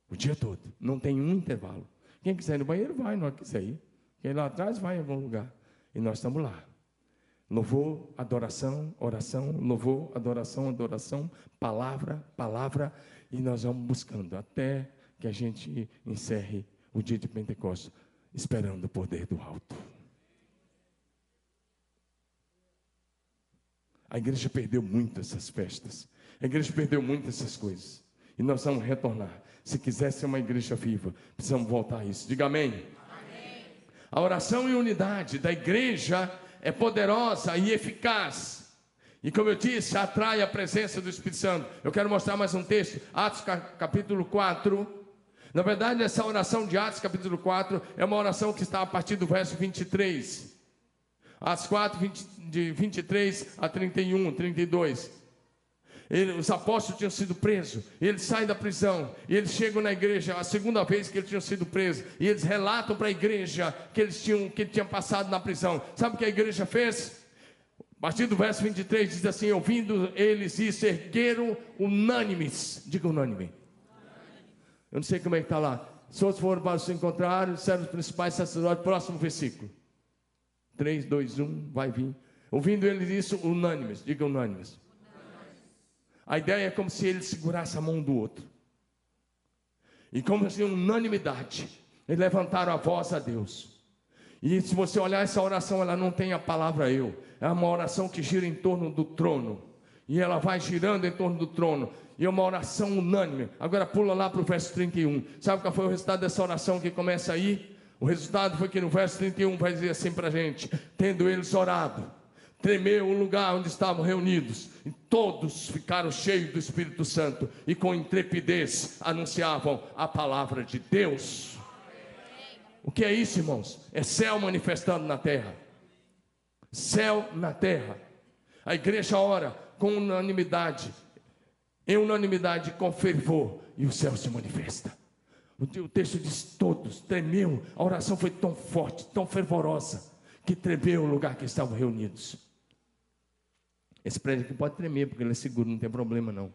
O dia todo, não tem um intervalo. Quem quiser ir no banheiro, vai, não quiser ir. Quem ir lá atrás, vai em algum lugar. E nós estamos lá. Louvor, adoração, oração, louvor, adoração, adoração, palavra, palavra, e nós vamos buscando até que a gente encerre o dia de Pentecostes, esperando o poder do alto. A igreja perdeu muito essas festas. A igreja perdeu muito essas coisas. E nós vamos retornar. Se quiser ser uma igreja viva, precisamos voltar a isso. Diga amém. amém. A oração e unidade da igreja é poderosa e eficaz. E como eu disse, atrai a presença do Espírito Santo. Eu quero mostrar mais um texto, Atos capítulo 4. Na verdade, essa oração de Atos capítulo 4 é uma oração que está a partir do verso 23. Atos 4, 20, de 23 a 31, 32. Ele, os apóstolos tinham sido presos, eles saem da prisão, e eles chegam na igreja, a segunda vez que eles tinham sido presos, e eles relatam para a igreja que eles tinham, que tinham passado na prisão. Sabe o que a igreja fez? A partir do verso 23 diz assim: ouvindo eles isso, ergueram unânimes, diga unânime. Eu não sei como é que está lá. Se outros foram para se encontrar, disseram os principais sacerdotes, próximo versículo. 3, 2, 1, vai vir. Ouvindo eles isso, unânimes, diga unânimes. A ideia é como se ele segurasse a mão do outro. E como se unanimidade, eles levantaram a voz a Deus. E se você olhar essa oração, ela não tem a palavra eu. É uma oração que gira em torno do trono. E ela vai girando em torno do trono. E é uma oração unânime. Agora pula lá para o verso 31. Sabe qual foi o resultado dessa oração que começa aí? O resultado foi que no verso 31 vai dizer assim para a gente: tendo eles orado, tremeu o lugar onde estavam reunidos, todos ficaram cheios do Espírito Santo e com intrepidez anunciavam a palavra de Deus. O que é isso, irmãos? É céu manifestando na terra. Céu na terra. A igreja ora com unanimidade, em unanimidade, com fervor, e o céu se manifesta. O texto diz: todos tremeu. A oração foi tão forte, tão fervorosa, que tremeu o lugar que estavam reunidos. Esse prédio aqui pode tremer, porque ele é seguro, não tem problema não.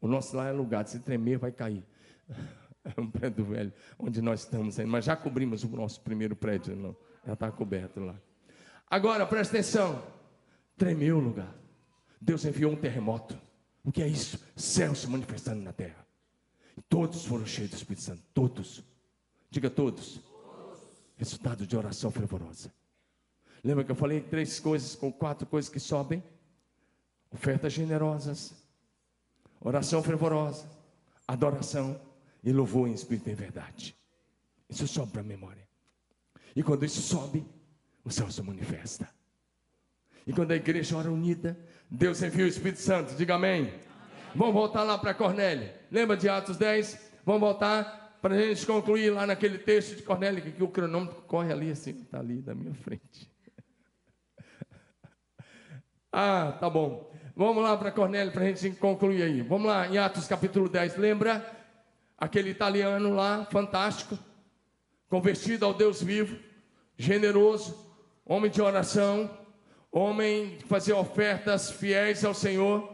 O nosso lá é lugar, se tremer, vai cair. [LAUGHS] É um prédio velho, onde nós estamos aí. Mas já cobrimos o nosso primeiro prédio, não. Já está coberto lá. Agora, presta atenção. Tremeu o lugar. Deus enviou um terremoto. O que é isso? Céu se manifestando na terra. Todos foram cheios do Espírito Santo, todos. Diga todos. Resultado de oração fervorosa. Lembra que eu falei três coisas, com quatro coisas que sobem? Ofertas generosas, oração fervorosa, adoração e louvor em espírito e em verdade. Isso sobe para a memória. E quando isso sobe, o céu se manifesta. E quando a igreja ora unida, Deus envia o Espírito Santo. Diga amém. Vamos voltar lá para Cornélio. Lembra de Atos 10? Vamos voltar para a gente concluir lá naquele texto de Cornélio, que o cronômetro corre ali assim, está ali da minha frente. [LAUGHS] ah, tá bom. Vamos lá para Cornélio para a gente concluir aí. Vamos lá, em Atos capítulo 10. Lembra aquele italiano lá, fantástico, convertido ao Deus vivo, generoso, homem de oração, homem que fazia ofertas fiéis ao Senhor.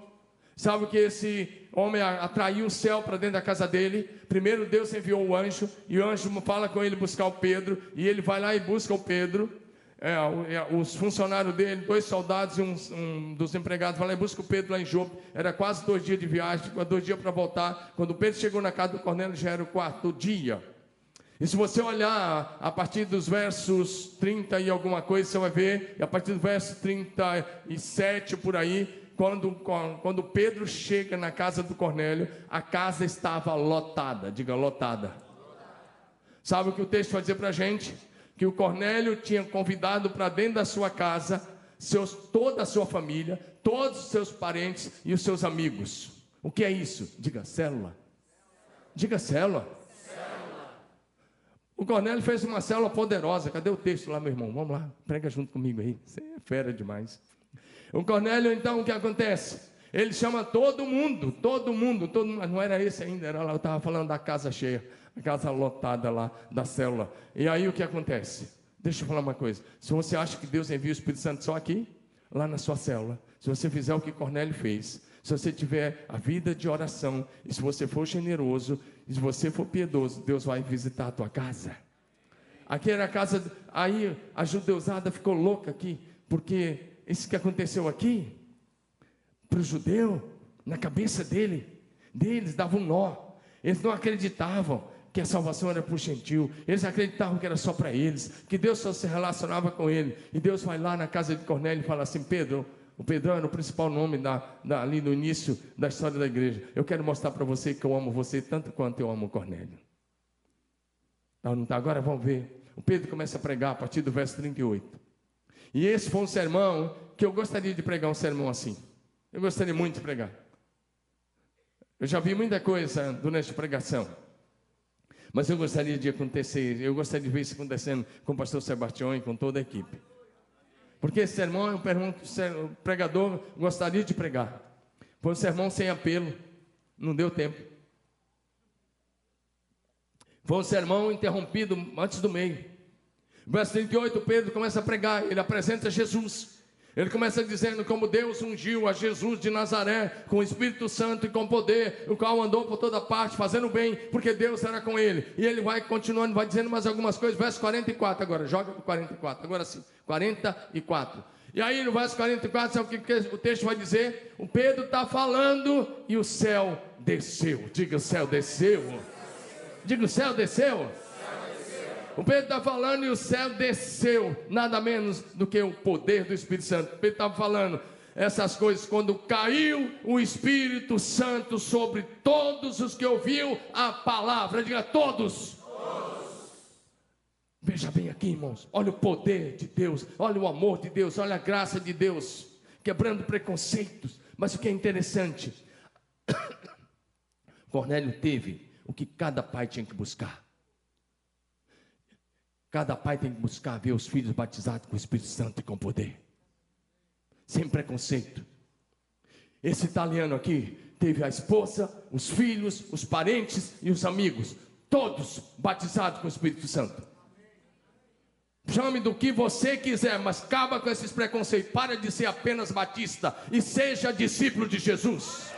Sabe que esse homem atraiu o céu para dentro da casa dele? Primeiro Deus enviou o anjo, e o anjo fala com ele buscar o Pedro, e ele vai lá e busca o Pedro. É, é os funcionários dele, dois soldados e um, um dos empregados, vai lá e busca o Pedro lá em Jope. Era quase dois dias de viagem, dois dias para voltar. Quando Pedro chegou na casa do Cornélio, já era o quarto dia. E se você olhar a partir dos versos 30 e alguma coisa, você vai ver, e a partir do verso 37 por aí, quando, quando Pedro chega na casa do Cornélio, a casa estava lotada, diga lotada. Sabe o que o texto vai dizer para a gente? Que o Cornélio tinha convidado para dentro da sua casa seus, toda a sua família, todos os seus parentes e os seus amigos. O que é isso? Diga célula. Diga célula. O Cornélio fez uma célula poderosa. Cadê o texto lá, meu irmão? Vamos lá, prega junto comigo aí. Você é fera demais. O Cornélio, então, o que acontece? Ele chama todo mundo, todo mundo, todo mundo, não era esse ainda, era lá, eu estava falando da casa cheia, casa lotada lá da célula. E aí o que acontece? Deixa eu falar uma coisa. Se você acha que Deus envia o Espírito Santo só aqui, lá na sua célula, se você fizer o que Cornélio fez, se você tiver a vida de oração, e se você for generoso, e se você for piedoso, Deus vai visitar a tua casa. Aqui era a casa, aí a judeusada ficou louca aqui, porque isso que aconteceu aqui, para o judeu, na cabeça dele, deles dava um nó. Eles não acreditavam que a salvação era para o gentil. Eles acreditavam que era só para eles, que Deus só se relacionava com ele. E Deus vai lá na casa de Cornélio e fala assim: Pedro, o Pedrão era o principal nome da, da, ali no início da história da igreja. Eu quero mostrar para você que eu amo você tanto quanto eu amo Cornélio. Não, está? Agora vamos ver. O Pedro começa a pregar a partir do verso 38. E esse foi um sermão que eu gostaria de pregar um sermão assim. Eu gostaria muito de pregar. Eu já vi muita coisa durante a pregação. Mas eu gostaria de acontecer, eu gostaria de ver isso acontecendo com o pastor Sebastião e com toda a equipe. Porque esse sermão é um sermão que o pregador gostaria de pregar. Foi um sermão sem apelo, não deu tempo. Foi um sermão interrompido antes do meio. Verso 38, Pedro começa a pregar, ele apresenta Jesus. Ele começa dizendo como Deus ungiu a Jesus de Nazaré com o Espírito Santo e com poder, o qual andou por toda parte fazendo bem, porque Deus era com ele. E ele vai continuando, vai dizendo mais algumas coisas. Verso 44 agora, joga para 44, agora sim, 44. E aí no verso 44, sabe o que o texto vai dizer? O Pedro está falando e o céu desceu. Diga o céu desceu. Diga o céu desceu. O Pedro está falando e o céu desceu, nada menos do que o poder do Espírito Santo. O Pedro estava falando essas coisas quando caiu o Espírito Santo sobre todos os que ouviam a palavra. Diga todos. todos. Veja bem aqui, irmãos. Olha o poder de Deus, olha o amor de Deus, olha a graça de Deus, quebrando preconceitos. Mas o que é interessante, [COUGHS] Cornélio teve o que cada pai tinha que buscar Cada pai tem que buscar ver os filhos batizados com o Espírito Santo e com poder, sem preconceito. Esse italiano aqui teve a esposa, os filhos, os parentes e os amigos, todos batizados com o Espírito Santo. Chame do que você quiser, mas acaba com esses preconceitos. Para de ser apenas batista e seja discípulo de Jesus.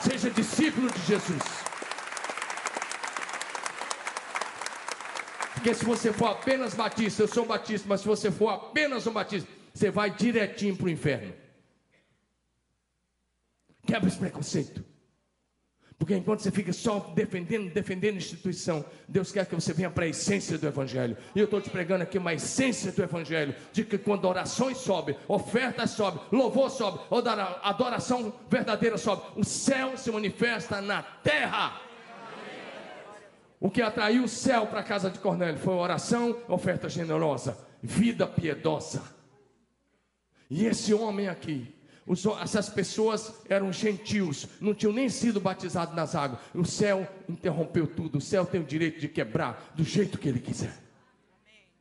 Seja discípulo de Jesus. Porque se você for apenas batista, eu sou batista, mas se você for apenas um batista, você vai direitinho para o inferno. Quebra esse preconceito. Porque enquanto você fica só defendendo, defendendo a instituição, Deus quer que você venha para a essência do Evangelho. E eu estou te pregando aqui uma essência do Evangelho, de que quando orações sobem, ofertas sobem, louvor sobe, adoração verdadeira sobe, o céu se manifesta na terra. O que atraiu o céu para a casa de Cornélio foi oração, oferta generosa, vida piedosa. E esse homem aqui, essas pessoas eram gentios, não tinham nem sido batizados nas águas. O céu interrompeu tudo. O céu tem o direito de quebrar do jeito que ele quiser.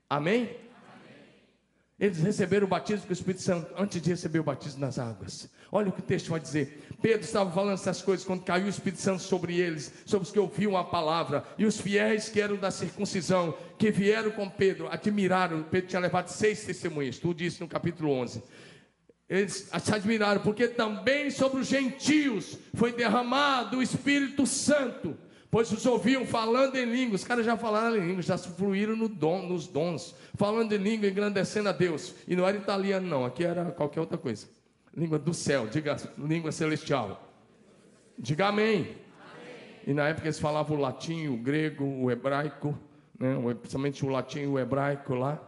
Amém? Amém? Eles receberam o batismo com o Espírito Santo antes de receber o batismo nas águas. Olha o que o texto vai dizer. Pedro estava falando essas coisas quando caiu o Espírito Santo sobre eles, sobre os que ouviam a palavra. E os fiéis que eram da circuncisão, que vieram com Pedro, admiraram. Pedro tinha levado seis testemunhas, tudo disse no capítulo 11. Eles se admiraram, porque também sobre os gentios foi derramado o Espírito Santo pois os ouviam falando em línguas. Os caras já falaram em línguas, já fluíram no nos dons, falando em língua, engrandecendo a Deus. E não era italiano, não, aqui era qualquer outra coisa. Língua do céu, diga língua celestial. Diga amém. amém. E na época eles falavam o latim, o grego, o hebraico, né? principalmente o latim e o hebraico lá.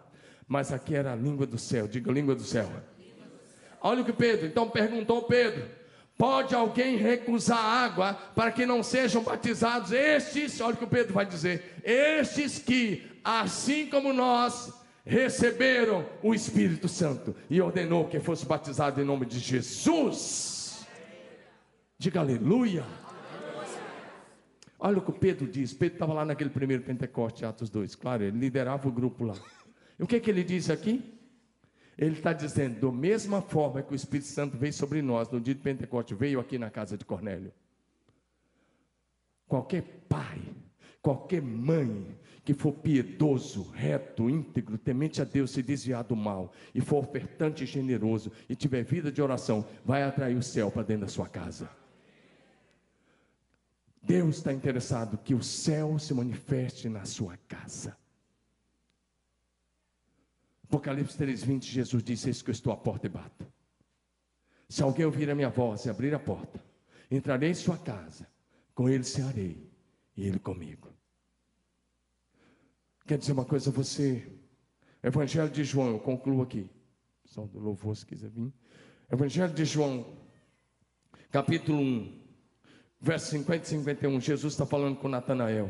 Mas aqui era a língua do céu, diga língua do céu. Olha o que Pedro, então perguntou Pedro Pode alguém recusar água para que não sejam batizados estes, olha o que o Pedro vai dizer, estes que, assim como nós, receberam o Espírito Santo e ordenou que fosse batizado em nome de Jesus. Diga aleluia. Olha o que o Pedro diz. Pedro estava lá naquele primeiro Pentecoste, Atos 2. Claro, ele liderava o grupo lá. E o que, que ele diz aqui? Ele está dizendo, da mesma forma que o Espírito Santo veio sobre nós no dia de Pentecostes, veio aqui na casa de Cornélio. Qualquer pai, qualquer mãe que for piedoso, reto, íntegro, temente a Deus, se desviar do mal e for ofertante e generoso e tiver vida de oração, vai atrair o céu para dentro da sua casa. Deus está interessado que o céu se manifeste na sua casa. Apocalipse 3,20, Jesus disse: Eis que eu estou à porta e bato. Se alguém ouvir a minha voz e abrir a porta, entrarei em sua casa, com ele cearei, e ele comigo. Quer dizer uma coisa você? Evangelho de João, eu concluo aqui. Só do louvor, se quiser vir. Evangelho de João, capítulo 1, verso 50 e 51. Jesus está falando com Natanael,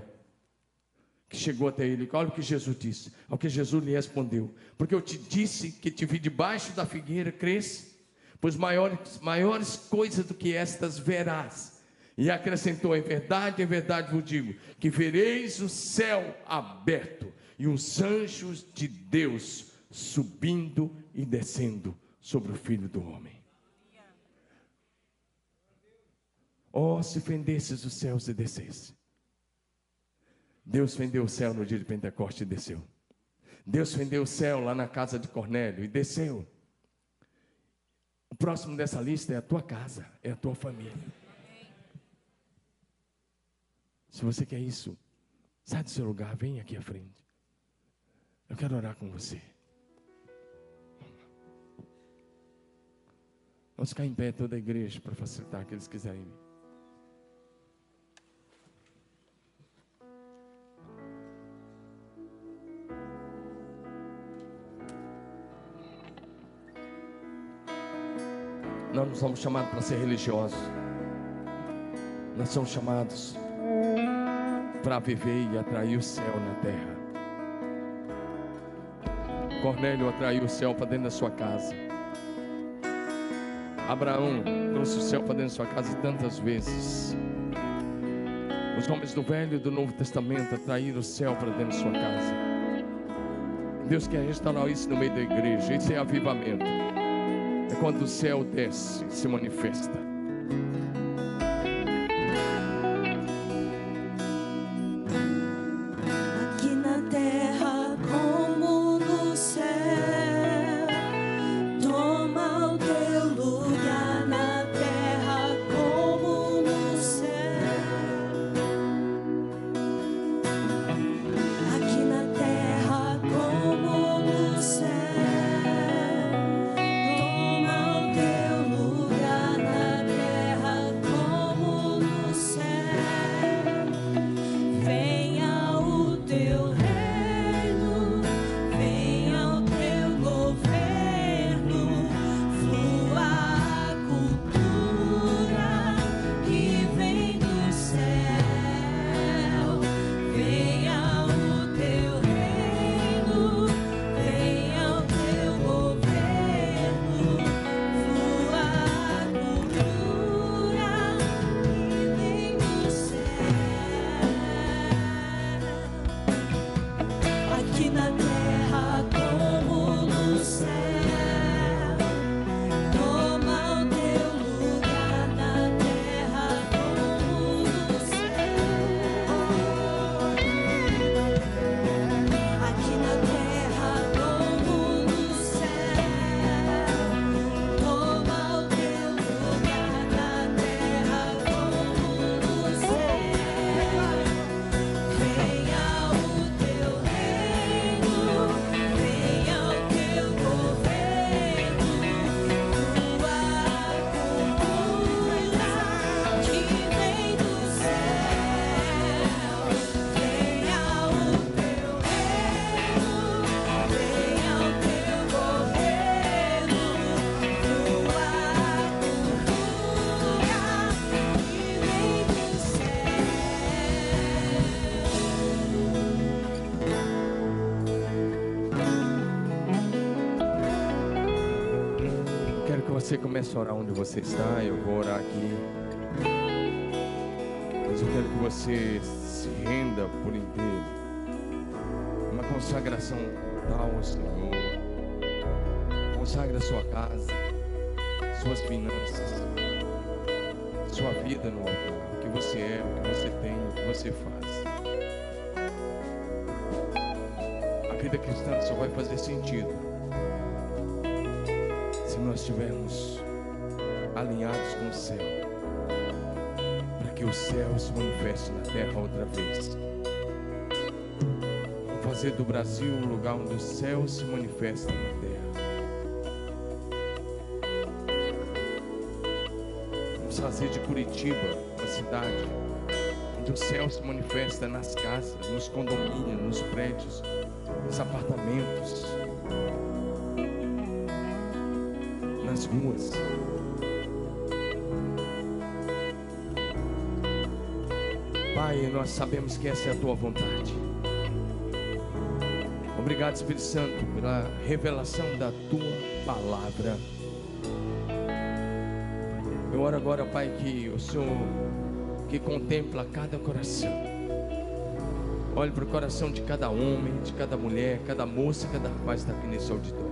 que chegou até ele. Olha o que Jesus disse. Ao que Jesus lhe respondeu: Porque eu te disse que te vi debaixo da figueira, cresce, pois maiores, maiores coisas do que estas verás. E acrescentou: Em verdade, em verdade vos digo, que vereis o céu aberto e os anjos de Deus subindo e descendo sobre o filho do homem. Oh, se fendesses os céus e descesse. Deus fendeu o céu no dia de Pentecostes e desceu. Deus fendeu o céu lá na casa de Cornélio e desceu. O próximo dessa lista é a tua casa, é a tua família. Se você quer isso, sai do seu lugar, vem aqui à frente. Eu quero orar com você. Vamos ficar em pé toda a igreja para facilitar aqueles que quiserem Nós não somos chamados para ser religiosos. Nós somos chamados para viver e atrair o céu na terra. Cornélio atraiu o céu para dentro da sua casa. Abraão trouxe o céu para dentro da sua casa tantas vezes. Os homens do Velho e do Novo Testamento atraíram o céu para dentro da sua casa. Deus quer restaurar isso no meio da igreja. Isso é avivamento. Quando o céu desce, se manifesta. Você comece a orar onde você está. Eu vou orar aqui. Mas eu quero que você se renda por inteiro. Uma consagração total ao Senhor. Consagre a sua casa, suas finanças, sua vida no altar. O que você é, o que você tem, o que você faz. A vida cristã só vai fazer sentido se nós estivermos alinhados com o céu, para que o céu se manifeste na terra outra vez. Fazer fazer do Brasil um lugar onde o céu se manifesta na terra. Vamos fazer de Curitiba uma cidade onde o céu se manifesta nas casas, nos condomínios, nos prédios, nos apartamentos, ruas. Pai, nós sabemos que essa é a tua vontade. Obrigado, Espírito Santo, pela revelação da tua palavra. Eu oro agora, Pai, que o Senhor que contempla cada coração. Olhe para o coração de cada homem, de cada mulher, cada moça, cada rapaz que está aqui nesse auditório.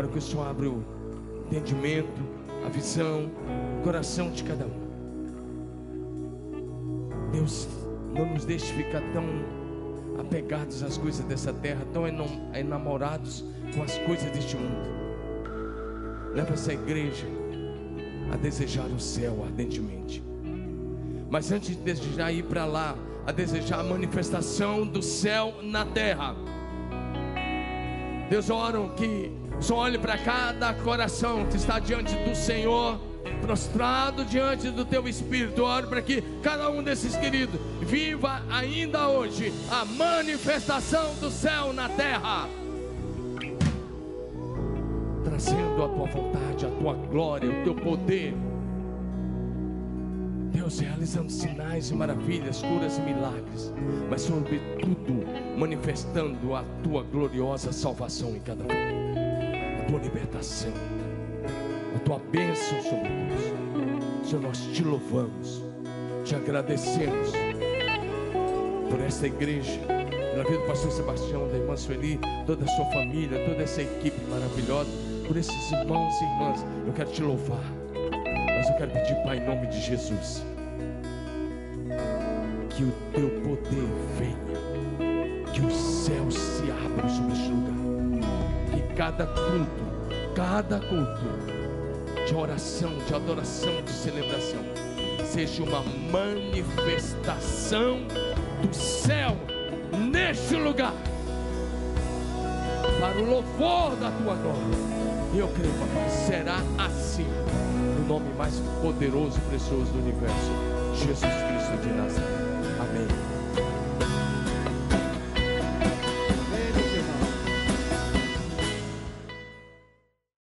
Oro que o Senhor abra o entendimento, a visão, o coração de cada um. Deus, não nos deixe ficar tão apegados às coisas dessa terra, tão enamorados com as coisas deste mundo. Leva essa igreja a desejar o céu ardentemente. Mas antes de desejar ir para lá, a desejar a manifestação do céu na terra. Deus, eu oro que só olhe para cada coração que está diante do Senhor, prostrado diante do teu Espírito. Oro para que cada um desses queridos viva ainda hoje a manifestação do céu na terra, trazendo a tua vontade, a tua glória, o teu poder. Deus realizando sinais e maravilhas, curas e milagres, mas sobretudo manifestando a tua gloriosa salvação em cada um, tua libertação, a tua bênção sobre nós. Senhor, nós te louvamos, te agradecemos por esta igreja, pela vida do pastor Sebastião, da irmã Sueli, toda a sua família, toda essa equipe maravilhosa, por esses irmãos e irmãs. Eu quero te louvar, mas eu quero pedir, Pai, em nome de Jesus, que o teu cada culto, cada culto de oração, de adoração, de celebração, seja uma manifestação do céu neste lugar, para o louvor da tua glória. E eu creio, papai, será assim, no nome mais poderoso e precioso do universo, Jesus Cristo de Nazaré.